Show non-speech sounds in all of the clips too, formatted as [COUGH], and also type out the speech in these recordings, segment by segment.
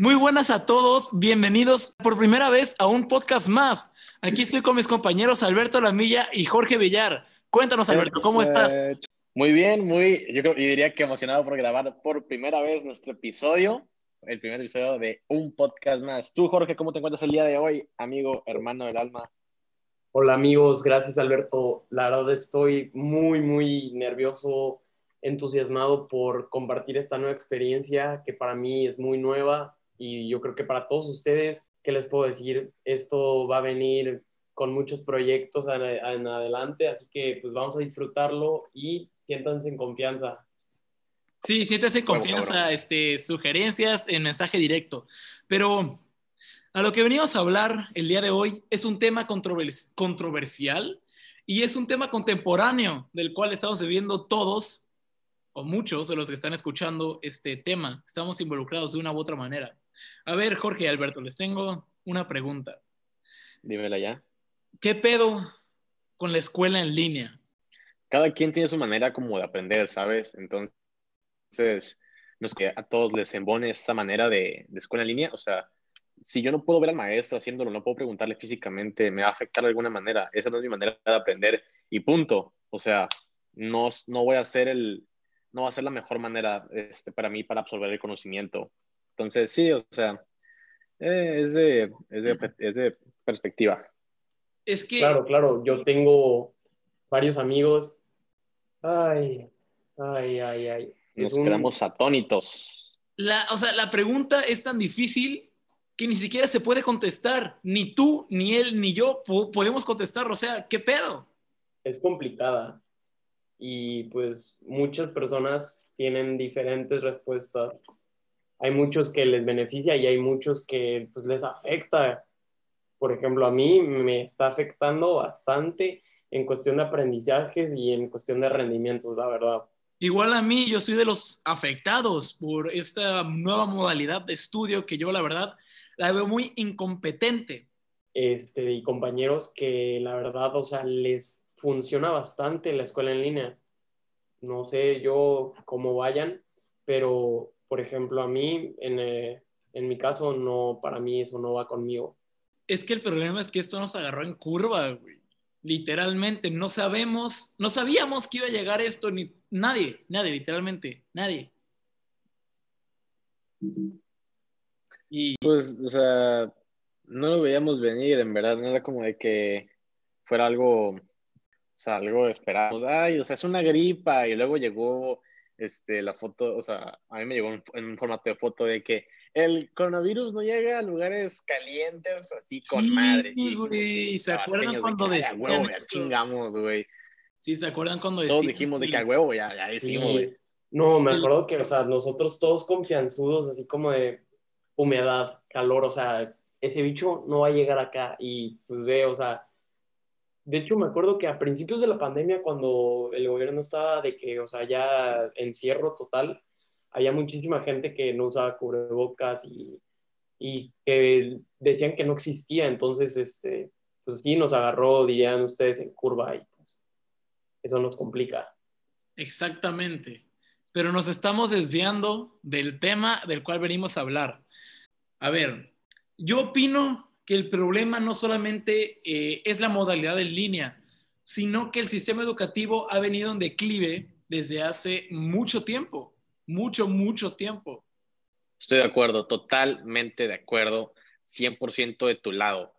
Muy buenas a todos, bienvenidos por primera vez a un podcast más. Aquí estoy con mis compañeros Alberto Lamilla y Jorge Villar. Cuéntanos, Alberto, ¿cómo estás? Muy bien, muy, yo, creo, yo diría que emocionado por grabar por primera vez nuestro episodio, el primer episodio de un podcast más. Tú, Jorge, ¿cómo te encuentras el día de hoy, amigo, hermano del alma? Hola amigos, gracias Alberto. La verdad estoy muy, muy nervioso, entusiasmado por compartir esta nueva experiencia que para mí es muy nueva y yo creo que para todos ustedes, ¿qué les puedo decir? Esto va a venir con muchos proyectos en, adelante, así que pues vamos a disfrutarlo y siéntanse en confianza. Sí, siéntanse en confianza, este, sugerencias en mensaje directo. Pero a lo que venimos a hablar el día de hoy es un tema controversial y es un tema contemporáneo del cual estamos viviendo todos o muchos de los que están escuchando este tema. Estamos involucrados de una u otra manera. A ver, Jorge y Alberto, les tengo una pregunta. Dímela ya. ¿Qué pedo con la escuela en línea? Cada quien tiene su manera como de aprender, ¿sabes? Entonces, no es que a todos les embone esta manera de, de escuela en línea. O sea, si yo no puedo ver al maestro haciéndolo, no puedo preguntarle físicamente, me va a afectar de alguna manera. Esa no es mi manera de aprender y punto. O sea, no, no voy a hacer el, no va a ser la mejor manera este, para mí para absorber el conocimiento. Entonces, sí, o sea, eh, es, de, es, de, es, de, perspectiva. Es que... Claro, claro, yo tengo varios amigos. Ay, ay, ay, ay. Nos quedamos atónitos. La, o sea, la pregunta es tan difícil que ni siquiera se puede contestar. Ni tú, ni él, ni yo podemos contestar. O sea, ¿qué pedo? Es complicada. Y pues muchas personas tienen diferentes respuestas hay muchos que les beneficia y hay muchos que pues, les afecta. Por ejemplo, a mí me está afectando bastante en cuestión de aprendizajes y en cuestión de rendimientos, la verdad. Igual a mí, yo soy de los afectados por esta nueva modalidad de estudio que yo, la verdad, la veo muy incompetente. Este, y compañeros que, la verdad, o sea, les funciona bastante la escuela en línea. No sé yo cómo vayan, pero por ejemplo, a mí, eh, en, mi caso, no, para mí eso no va conmigo. Es que el problema es que esto nos agarró en curva, güey. Literalmente, no sabemos, no sabíamos que iba a llegar esto, ni nadie, nadie, literalmente, nadie. Y... Pues, o sea, no lo veíamos venir, en verdad, no era como de que fuera algo, o sea, algo esperado. Ay, o sea, es una gripa, y luego llegó este, la foto, o sea, a mí me llegó en, un formato de foto de que el coronavirus no llega a lugares calientes así con madre. Y, ¿se acuerdan cuando decían huevo, ya chingamos, güey. Sí, ¿se acuerdan cuando decían? Todos dijimos de que a huevo ya, ya decimos, güey. No, me acuerdo que, o sea, nosotros todos confianzudos, así como de humedad, calor, o sea, ese bicho no va a llegar acá y pues ve, o sea, de hecho, me acuerdo que a principios de la pandemia, cuando el gobierno estaba de que, o sea, ya encierro total, había muchísima gente que no usaba cubrebocas y, y que decían que no existía. Entonces, este, pues sí, nos agarró, dirían ustedes, en curva y pues eso nos complica. Exactamente. Pero nos estamos desviando del tema del cual venimos a hablar. A ver, yo opino que el problema no solamente eh, es la modalidad en línea, sino que el sistema educativo ha venido en declive desde hace mucho tiempo, mucho, mucho tiempo. Estoy de acuerdo, totalmente de acuerdo, 100% de tu lado.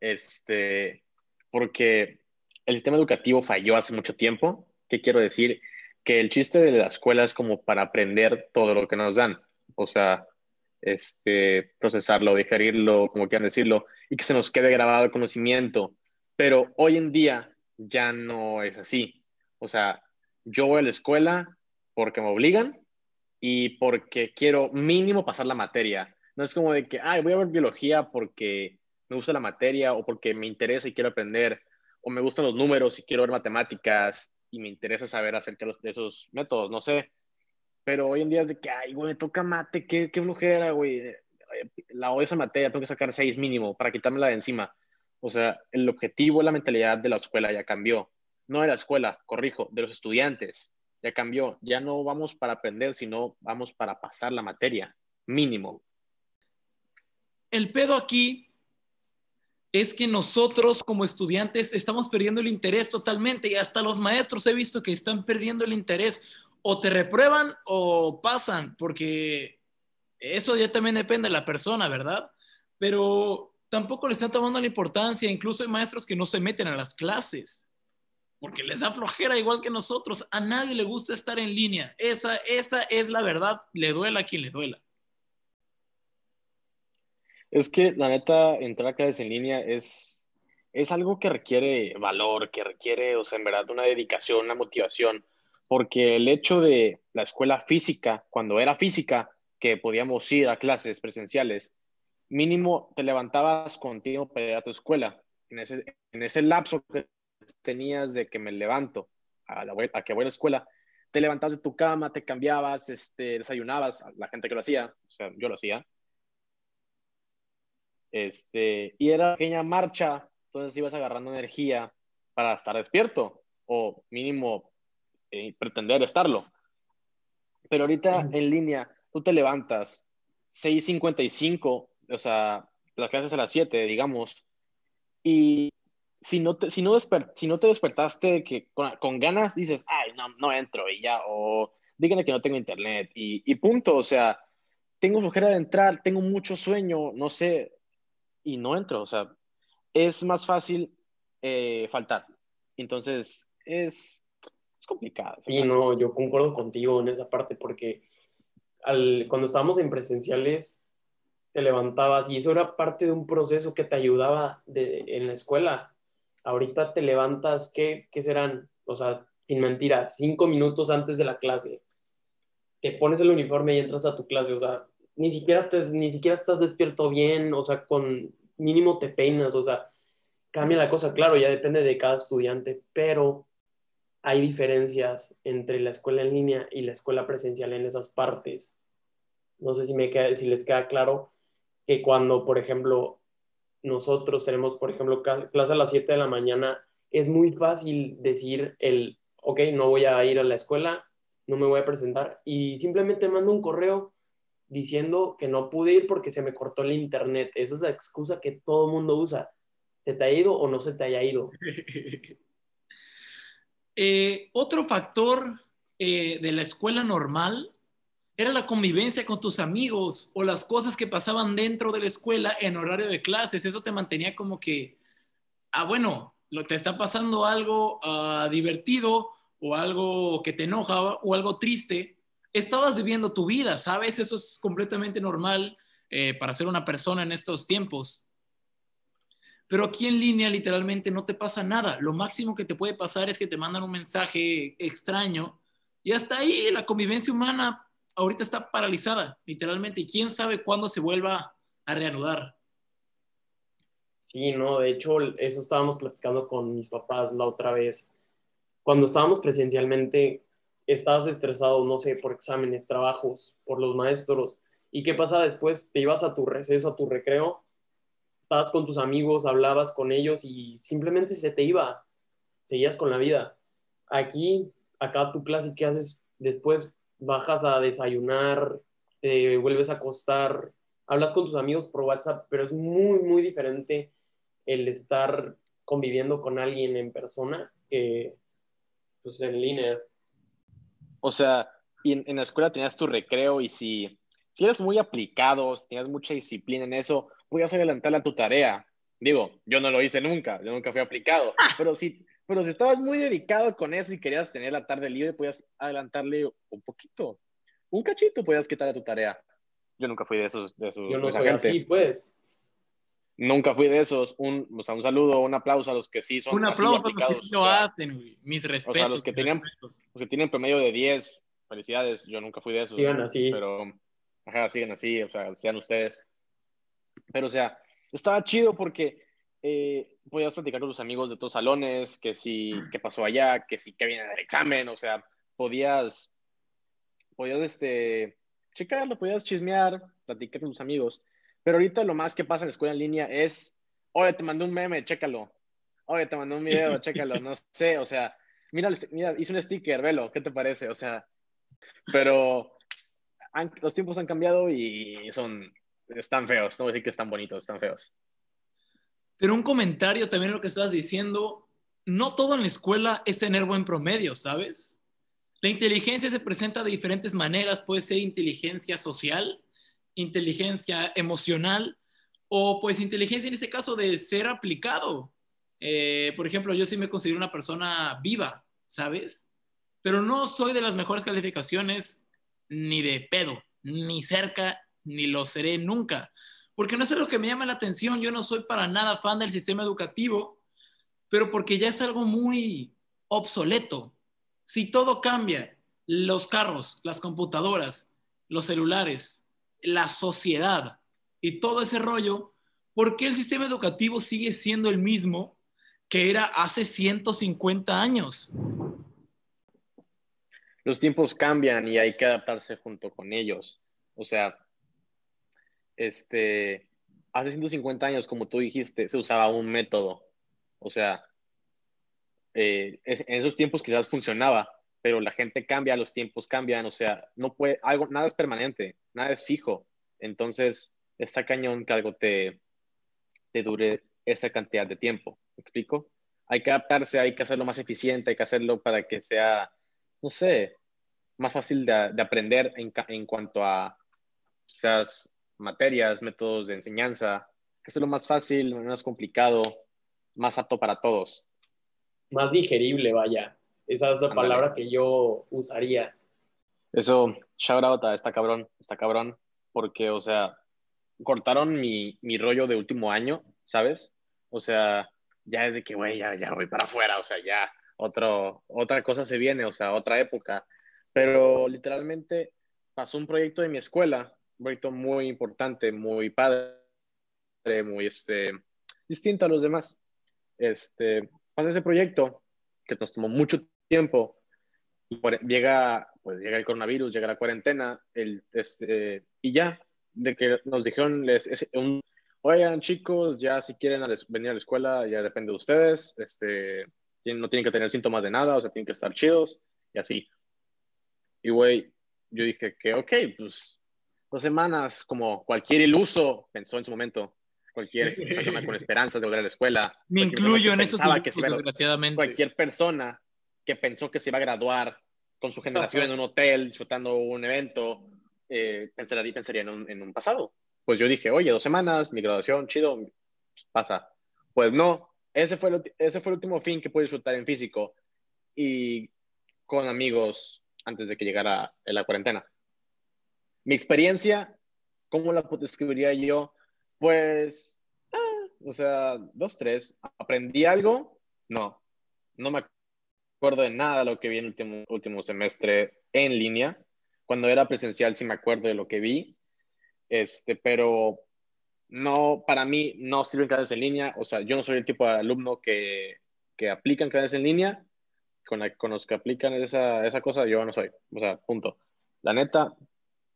Este, porque el sistema educativo falló hace mucho tiempo. ¿Qué quiero decir? Que el chiste de la escuela es como para aprender todo lo que nos dan. O sea, este, procesarlo, digerirlo, como quieran decirlo, y que se nos quede grabado el conocimiento. Pero hoy en día ya no es así. O sea, yo voy a la escuela porque me obligan y porque quiero mínimo pasar la materia. No es como de que, ay, voy a ver biología porque me gusta la materia o porque me interesa y quiero aprender, o me gustan los números y quiero ver matemáticas y me interesa saber acerca de esos métodos, no sé. Pero hoy en día es de que, ay, güey, toca mate, qué, qué flujera, güey. La odio esa materia, tengo que sacar seis mínimo para quitármela de encima. O sea, el objetivo, la mentalidad de la escuela ya cambió. No de la escuela, corrijo, de los estudiantes. Ya cambió. Ya no vamos para aprender, sino vamos para pasar la materia, mínimo. el pedo aquí es que nosotros como estudiantes estamos perdiendo el interés totalmente y hasta los maestros he visto que están perdiendo el interés. O te reprueban o pasan, porque eso ya también depende de la persona, ¿verdad? Pero tampoco le están tomando la importancia. Incluso hay maestros que no se meten a las clases porque les da flojera igual que nosotros. A nadie le gusta estar en línea. Esa, esa es la verdad. Le duela a quien le duela. Es que la neta, entrar a clases en línea es, es algo que requiere valor, que requiere, o sea, en verdad, una dedicación, una motivación, porque el hecho de la escuela física, cuando era física, que podíamos ir a clases presenciales, mínimo te levantabas contigo para ir a tu escuela. En ese, en ese lapso que tenías de que me levanto a, la, a que voy a la escuela, te levantabas de tu cama, te cambiabas, este, desayunabas, la gente que lo hacía, o sea, yo lo hacía, este, y era pequeña marcha, entonces ibas agarrando energía para estar despierto o mínimo eh, pretender estarlo. Pero ahorita en línea, tú te levantas 6.55, o sea, las clases a las 7, digamos, y si no te, si no si no te despertaste que con, ganas, dices, ay, no, no entro y ya, o díganle que no tengo internet y, y punto, o sea, tengo flojera de entrar, tengo mucho sueño, no sé, y no entro. O sea, es más fácil eh, faltar. Entonces, es, es complicado. Sí, no, yo concuerdo contigo en esa parte porque al, cuando estábamos en presenciales te levantabas y eso era parte de un proceso que te ayudaba de, en la escuela. Ahorita te levantas, ¿qué, ¿qué serán? O sea, sin mentiras, cinco minutos antes de la clase. Te pones el uniforme y entras a tu clase. O sea, ni siquiera, te, ni siquiera estás despierto bien, o sea, con mínimo te peinas, o sea, cambia la cosa, claro, ya depende de cada estudiante, pero hay diferencias entre la escuela en línea y la escuela presencial en esas partes. No sé si, me queda, les queda claro que cuando, por ejemplo, nosotros tenemos, por ejemplo, clase a las 7 de la mañana, es muy fácil decir el, ok, no voy a ir a la escuela, no me voy a presentar y simplemente mando un correo diciendo que no pude ir porque se me cortó el internet. Esa es la excusa que todo mundo usa. ¿Se te ha ido o no se te haya ido? [LAUGHS] Eh, otro factor eh, de la escuela normal era la convivencia con tus amigos o las cosas que pasaban dentro de la escuela en horario de clases. Eso te mantenía como que, ah, bueno, lo, te está pasando algo ah, divertido o algo que te enoja o algo triste, estabas viviendo tu vida, ¿sabes? Eso es completamente normal eh, para ser una persona en estos tiempos. Pero aquí en línea literalmente no te pasa nada. Lo máximo que te puede pasar es que te mandan un mensaje extraño y hasta ahí la convivencia humana ahorita está paralizada, literalmente. Y quién sabe cuándo se vuelva a reanudar. Sí, no, de hecho, eso estábamos platicando con mis papás la otra vez. Cuando estábamos presencialmente, estabas estresado, no sé, por exámenes, trabajos, por los maestros. ¿Y qué pasa después? Te ibas a tu receso, a tu recreo, estabas con tus amigos, hablabas con ellos y simplemente se te iba, seguías con la vida. Aquí, acá tu clase, ¿qué haces? Después bajas a desayunar, te vuelves a acostar, hablas con tus amigos por WhatsApp, pero es muy, muy diferente el estar conviviendo con alguien en persona que pues, en línea. O sea, en, la escuela tenías tu recreo y si, si eres muy aplicado, si tenías mucha disciplina en eso, podías adelantarle a tu tarea. Digo, yo no lo hice nunca, yo nunca fui aplicado, [LAUGHS] pero si, pero si estabas muy dedicado con eso y querías tener la tarde libre, podías adelantarle un poquito, un cachito podías quitarle a tu tarea. Yo nunca fui de esos. De esos yo no soy así, pues. Nunca fui de esos. Un, o sea, un saludo, un aplauso a los que sí son. Un aplauso a los que sí lo hacen, Mis respetos. O sea, los que, tienen, los que tienen promedio de 10, felicidades. Yo nunca fui de esos. Sigan así. Pero, ajá, siguen así, o sea, sean ustedes. Pero, o sea, estaba chido porque eh, podías platicar con tus amigos de tus salones, que si, qué pasó allá, que si, qué viene del examen, o sea, podías, podías, este, checarlo, podías chismear, platicar con tus amigos. Pero ahorita lo más que pasa en la escuela en línea es, oye, te mandé un meme, chécalo. Oye, te mandé un video, [LAUGHS] chécalo. No sé, o sea, mira, mira, hice un sticker, velo, ¿qué te parece? O sea, pero los tiempos han cambiado y son, están feos, no voy decir que están bonitos, están feos. Pero un comentario también lo que estabas diciendo, no todo en la escuela es tener buen promedio, ¿sabes? La inteligencia se presenta de diferentes maneras, puede ser inteligencia social, inteligencia emocional o pues inteligencia en este caso de ser aplicado. Eh, por ejemplo, yo sí me considero una persona viva, ¿sabes? Pero no soy de las mejores calificaciones ni de pedo, ni cerca, ni lo seré nunca. Porque no es lo que me llama la atención, yo no soy para nada fan del sistema educativo, pero porque ya es algo muy obsoleto. Si todo cambia, los carros, las computadoras, los celulares, la sociedad y todo ese rollo, ¿por qué el sistema educativo sigue siendo el mismo que era hace 150 años? Los tiempos cambian y hay que adaptarse junto con ellos. O sea, este, hace 150 años, como tú dijiste, se usaba un método. O sea, eh, en esos tiempos quizás funcionaba, pero la gente cambia, los tiempos cambian, o sea, no puede, algo, nada es permanente, nada es fijo. Entonces, está cañón que algo te, te dure esa cantidad de tiempo. ¿Me explico? Hay que adaptarse, hay que hacerlo más eficiente, hay que hacerlo para que sea, no sé, más fácil de, aprender en, en, cuanto a quizás materias, métodos de enseñanza, que sea lo más fácil, menos complicado, más apto para todos. Más digerible, vaya. Esa es la palabra que yo usaría. Eso, shout out a esta cabrón, está cabrón, porque, o sea, cortaron mi, mi rollo de último año, ¿sabes? O sea, ya es de que, güey, ya, ya voy para afuera, o sea, ya otro, otra cosa se viene, o sea, otra época. Pero literalmente pasó un proyecto de mi escuela, proyecto muy importante, muy padre, muy este, distinto a los demás. Este, pasa ese proyecto que nos tomó mucho tiempo. Llega, pues llega el coronavirus, llega la cuarentena, el, este, y ya, de que nos dijeron, les, un, oigan chicos, ya si quieren venir a la escuela, ya depende de ustedes, este, no tienen que tener síntomas de nada, o sea, tienen que estar chidos, y así. Y güey, yo dije que, ok, pues dos semanas, como cualquier iluso, pensó en su momento, cualquier [LAUGHS] persona con esperanzas de volver a la escuela. Me incluyo en esos tiempos, desgraciadamente. Cualquier persona que pensó que se iba a graduar con su generación en un hotel, disfrutando un evento, eh, pensaría, pensaría en, un, en un pasado. Pues yo dije, oye, dos semanas, mi graduación, chido, pasa. Pues no, ese fue, el, ese fue el último fin que pude disfrutar en físico y con amigos antes de que llegara la cuarentena. Mi experiencia, ¿cómo la describiría yo? Pues, ah, o sea, dos, tres. ¿Aprendí algo? No, no me acuerdo de nada de lo que vi en el último, último semestre en línea. Cuando era presencial sí me acuerdo de lo que vi, este, pero no, para mí no sirven clases en línea. O sea, yo no soy el tipo de alumno que, que aplican clases en línea con, los que aplican esa, esa, cosa, yo no soy. O sea, punto. La neta,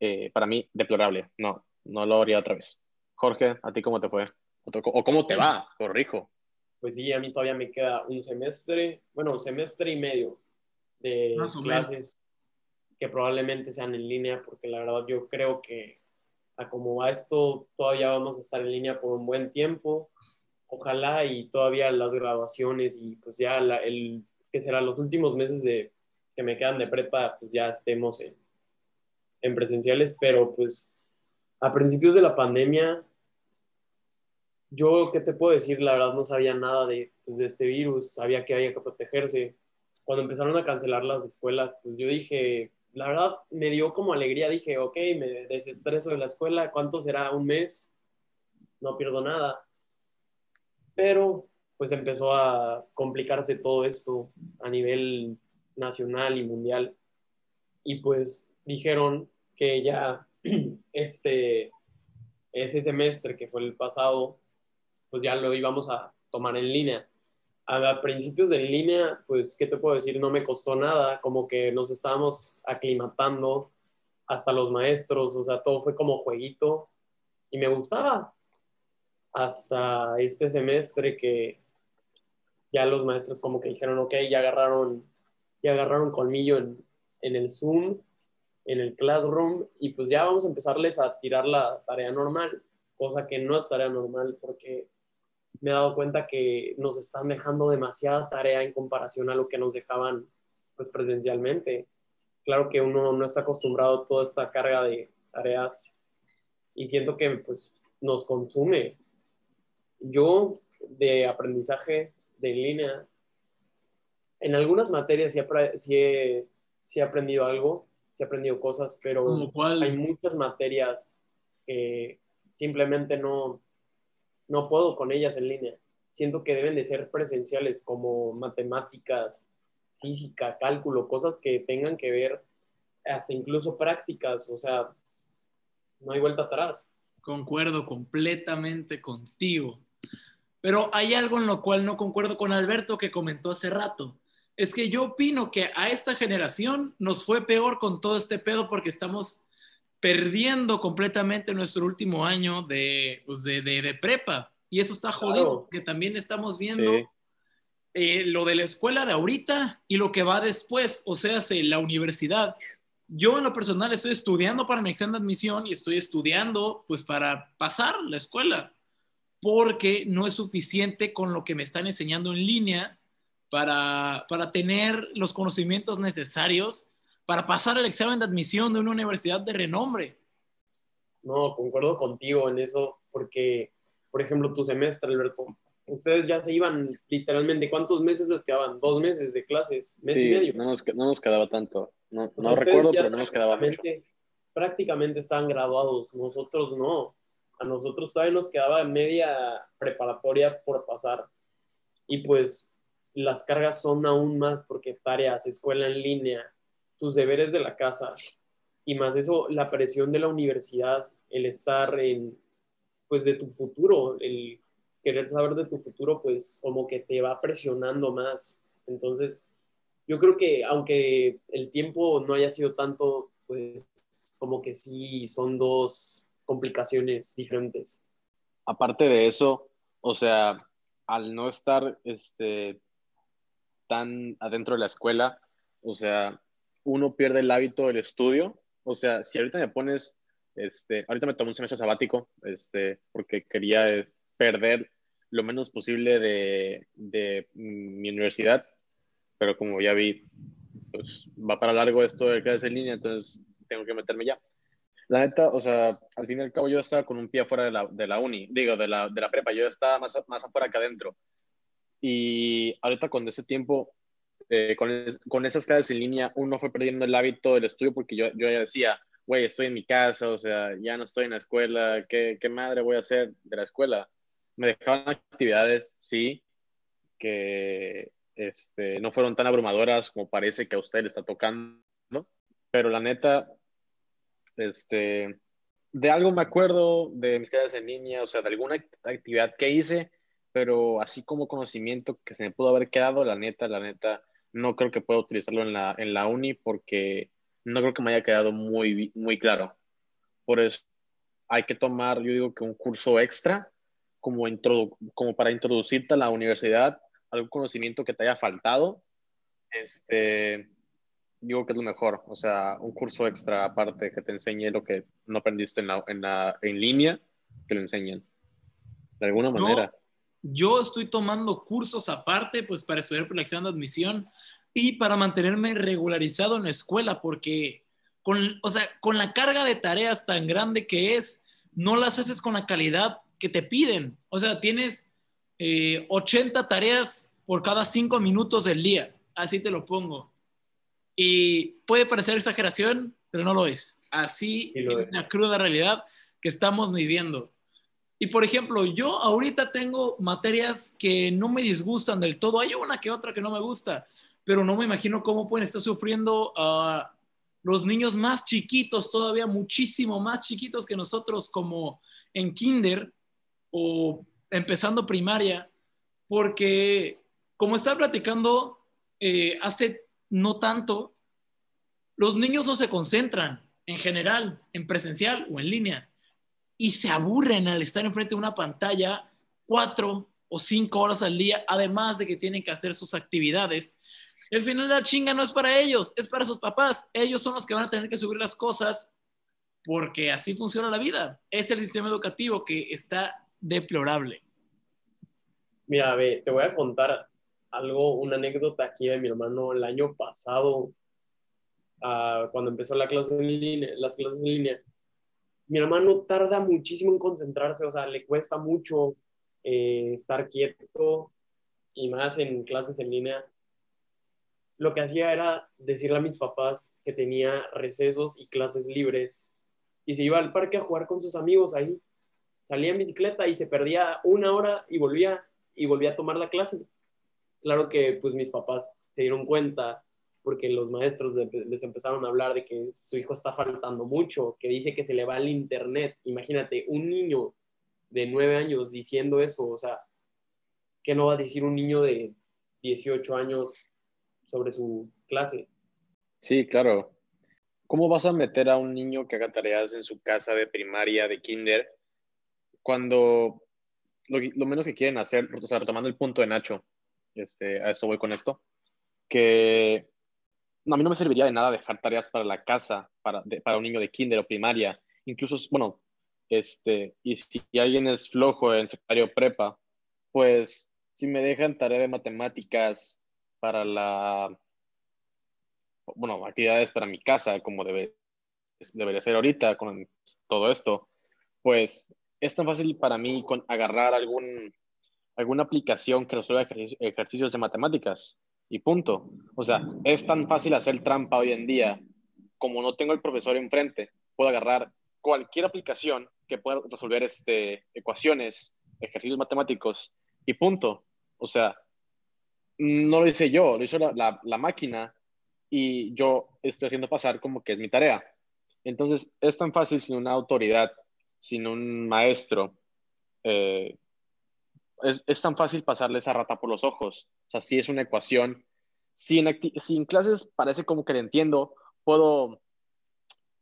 eh, para mí, deplorable. No, no lo haría otra vez. Jorge, ¿a ti cómo te fue? ¿O cómo te va? Corrijo. Pues sí, a mí todavía me queda un semestre, bueno, un semestre y medio de clases que probablemente sean en línea, porque la verdad yo creo que a como va esto, todavía vamos a estar en línea por un buen tiempo. Ojalá y todavía las graduaciones y pues ya el que serán los últimos meses de, que me quedan de prepa, pues ya estemos en, en presenciales, pero pues a principios de la pandemia, yo, ¿qué te puedo decir? La verdad no sabía nada de, pues, de este virus, sabía que había que protegerse. Cuando empezaron a cancelar las escuelas, pues yo dije, la verdad me dio como alegría, dije, ok, me desestreso de la escuela, ¿cuánto será? ¿Un mes? No pierdo nada. Pero pues empezó a complicarse todo esto a nivel nacional y mundial. Y pues dijeron que ya [CLEARS THROAT] este, ese semestre que fue el pasado, pues ya lo íbamos a tomar en línea. A principios de línea, pues, ¿qué te puedo decir? No me costó nada, como que nos estábamos aclimatando hasta los maestros, o sea, todo fue como jueguito y me gustaba. Hasta este semestre que ya los maestros como que dijeron, ok, ya agarraron, ya agarraron colmillo en, en el Zoom en el classroom y pues ya vamos a empezarles a tirar la tarea normal, cosa que no es tarea normal porque me he dado cuenta que nos están dejando demasiada tarea en comparación a lo que nos dejaban pues presencialmente. Claro que uno no está acostumbrado a toda esta carga de tareas y siento que pues nos consume. Yo de aprendizaje de línea, en algunas materias sí, he, aprendido algo, sí he aprendido cosas, pero hay muchas materias que simplemente no, no puedo con ellas en línea. Siento que deben de ser presenciales como matemáticas, física, cálculo, cosas que tengan que ver, hasta incluso prácticas, o sea, no hay vuelta atrás. Concuerdo completamente contigo. Pero hay algo en lo cual no concuerdo con Alberto que comentó hace rato. Es que yo opino que a esta generación nos fue peor con todo este pedo porque estamos perdiendo completamente nuestro último año de, pues de, prepa. Y eso está jodido, que también estamos viendo eh, lo de la escuela de ahorita y lo que va después, o sea, la universidad. Yo en lo personal estoy estudiando para mi examen de admisión y estoy estudiando pues para pasar la escuela, porque no es suficiente con lo que me están enseñando en línea para, para tener los conocimientos necesarios para pasar el examen de admisión de una universidad de renombre. No, concuerdo contigo en eso, porque, por ejemplo, tu semestre, Alberto, ustedes ya se iban literalmente, ¿cuántos meses les quedaban? ¿Dos meses de clases? ¿Mes sí, medio? No, nos, no nos quedaba tanto. No, no recuerdo, pero no nos quedaba mucho. Prácticamente estaban graduados, nosotros no. A nosotros todavía nos quedaba media preparatoria por pasar. Y pues las cargas son aún más porque tareas, escuela en línea, tus deberes de la casa y más eso, la presión de la universidad, el estar en, pues de tu futuro, el querer saber de tu futuro, pues como que te va presionando más. Entonces, yo creo que aunque el tiempo no haya sido tanto, pues como que sí son dos complicaciones diferentes. Aparte de eso, o sea, al no estar este, tan adentro de la escuela, o sea, uno pierde el hábito del estudio. O sea, si ahorita me pones, este, ahorita me tomé un semestre sabático, este, porque quería perder lo menos posible de, de mi universidad, pero como ya vi, pues va para largo esto de clases en línea, entonces tengo que meterme ya. La neta, o sea, al fin y al cabo yo estaba con un pie afuera de la, de la uni, digo, de la, de la prepa, yo estaba más, más afuera que adentro. Y ahorita con ese tiempo, eh, con, con, esas clases en línea, uno fue perdiendo el hábito del estudio porque yo, yo ya decía, güey, estoy en mi casa, o sea, ya no estoy en la escuela, ¿qué, ¿qué madre voy a hacer de la escuela? me dejaban actividades, sí, que este, no fueron tan abrumadoras como parece que a usted le está tocando, pero la neta, este, de algo me acuerdo de mis clases en línea, o sea, de alguna actividad que hice, pero así como conocimiento que se me pudo haber quedado, la neta, la neta, no creo que pueda utilizarlo en la, en la uni porque no creo que me haya quedado muy, muy claro. Por eso hay que tomar, yo digo que un curso extra como, como para introducirte a la universidad, algún conocimiento que te haya faltado, este, digo que es lo mejor. O sea, un curso extra aparte que te enseñe lo que no aprendiste en, la, en, la, en línea, te lo enseñen. De alguna manera. Yo estoy tomando cursos aparte, pues para estudiar por la examen de admisión y para mantenerme regularizado en la escuela, porque con, o sea, con la carga de tareas tan grande que es, no las haces con la calidad que te piden. O sea, tienes 80 eh, tareas por cada 5 minutos del día. Así te lo pongo. Y puede parecer exageración, pero no lo es. Así es la cruda realidad que estamos viviendo. Y por ejemplo, yo ahorita tengo materias que no me disgustan del todo. Hay una que otra que no me gusta, pero no me imagino cómo pueden estar sufriendo a los niños más chiquitos, todavía muchísimo más chiquitos que nosotros, como en kinder, o empezando primaria, porque como estaba platicando eh, hace no tanto, los niños no se concentran en general, en presencial o en línea, y se aburren al estar enfrente de una pantalla cuatro o cinco horas al día, además de que tienen que hacer sus actividades. El final de la chinga no es para ellos, es para sus papás. Ellos son los que van a tener que subir las cosas porque así funciona la vida. Es el sistema educativo que está deplorable. Mira, ve, te voy a contar algo, una anécdota aquí de mi hermano el año pasado, uh, cuando empezó la clase en línea, las clases en línea. Mi hermano tarda muchísimo en concentrarse, o sea, le cuesta mucho eh, estar quieto y más en clases en línea. Lo que hacía era decirle a mis papás que tenía recesos y clases libres y se iba al parque a jugar con sus amigos ahí. Salía en bicicleta y se perdía una hora y volvía y volvía a tomar la clase. Claro que pues mis papás se dieron cuenta porque los maestros les empezaron a hablar de que su hijo está faltando mucho, que dice que se le va el internet. Imagínate, un niño de nueve años diciendo eso, o sea, ¿qué no va a decir un niño de 18 años sobre su clase? Sí, claro. ¿Cómo vas a meter a un niño que haga tareas en su casa de primaria, de kinder, cuando lo, menos que quieren hacer, o sea, retomando el punto de Nacho, este, a esto voy con esto, que a mí no me serviría de nada dejar tareas para la casa, para, para un niño de kinder o primaria, incluso, bueno, este, y si alguien es flojo en secundario prepa, pues si me dejan tarea de matemáticas para la, bueno, actividades para mi casa, como debe, debería ser ahorita con todo esto, pues es tan fácil para mí con agarrar algún, alguna aplicación que resuelva ejercicios de matemáticas y punto. O sea, es tan fácil hacer trampa hoy en día, como no tengo el profesor enfrente, puedo agarrar cualquier aplicación que pueda resolver este, ecuaciones, ejercicios matemáticos y punto. O sea, no lo hice yo, lo hizo la, la máquina y yo estoy haciendo pasar como que es mi tarea. Entonces, es tan fácil sin una autoridad sin un maestro, eh, es, es, tan fácil pasarle esa rata por los ojos. O sea, si es una ecuación. Si en, si en clases parece como que le entiendo, puedo,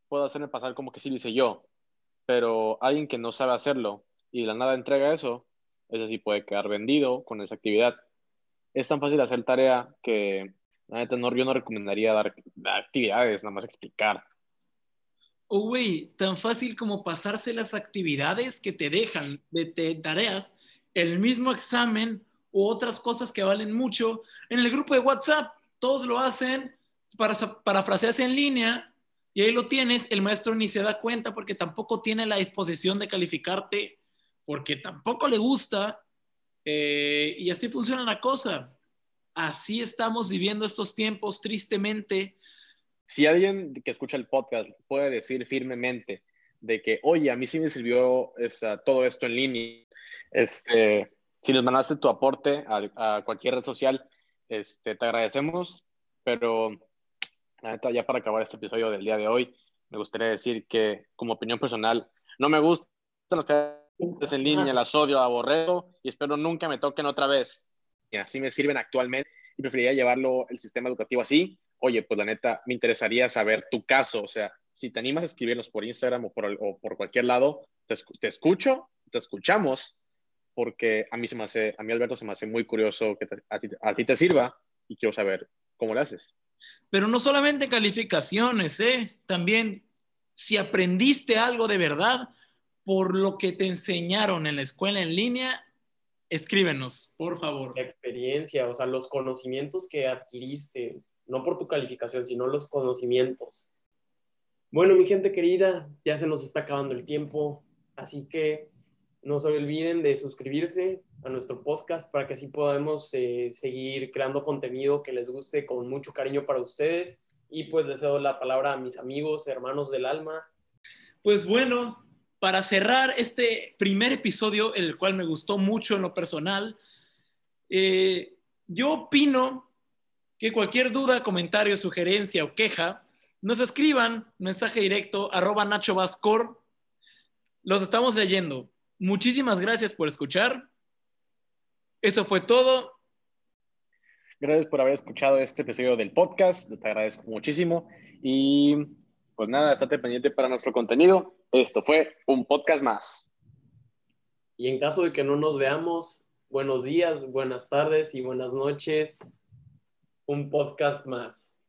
puedo hacerme pasar como que sí lo hice yo. Pero alguien que no sabe hacerlo y de la nada entrega eso, ese sí puede quedar vendido con esa actividad. Es tan fácil hacer tarea que la neta no, yo no recomendaría dar actividades, nada más explicar. O, güey, tan fácil como pasarse las actividades que te dejan de, tareas, el mismo examen u otras cosas que valen mucho en el grupo de WhatsApp. Todos lo hacen para parafrasearse en línea y ahí lo tienes. El maestro ni se da cuenta porque tampoco tiene la disposición de calificarte, porque tampoco le gusta. Eh, y así funciona la cosa. Así estamos viviendo estos tiempos, tristemente si alguien que escucha el podcast puede decir firmemente de que, oye, a mí sí me sirvió todo esto en línea, este, si nos mandaste tu aporte a, cualquier red social, este, te agradecemos, pero ya para acabar este episodio del día de hoy, me gustaría decir que como opinión personal, no me gustan los que en línea, las odio, aborreo y espero nunca me toquen otra vez. Y así me sirven actualmente y preferiría llevarlo el sistema educativo así, oye, pues la neta, me interesaría saber tu caso, o sea, si te animas a escribirnos por Instagram o por, o por cualquier lado, te, te, escucho, te escuchamos, porque a mí se me hace, a mí Alberto se me hace muy curioso que a, ti, a, ti, te sirva y quiero saber cómo lo haces. Pero no solamente calificaciones, ¿eh? También si aprendiste algo de verdad por lo que te enseñaron en la escuela en línea, escríbenos, por favor. experiencia, o sea, los conocimientos que adquiriste, no por tu calificación, sino los conocimientos. Bueno, mi gente querida, ya se nos está acabando el tiempo, así que no se olviden de suscribirse a nuestro podcast para que así podamos eh, seguir creando contenido que les guste con mucho cariño para ustedes. Y pues les doy la palabra a mis amigos, hermanos del alma. Pues bueno, para cerrar este primer episodio, el cual me gustó mucho en lo personal, eh, yo opino que cualquier duda, comentario, sugerencia o queja, nos escriban mensaje directo arroba Nacho Vascor. Los estamos leyendo. Muchísimas gracias por escuchar. Eso fue todo. Gracias por haber escuchado este episodio del podcast. Te agradezco muchísimo. Y pues nada, estate pendiente para nuestro contenido. Esto fue un podcast más. Y en caso de que no nos veamos, buenos días, buenas tardes y buenas noches un podcast más.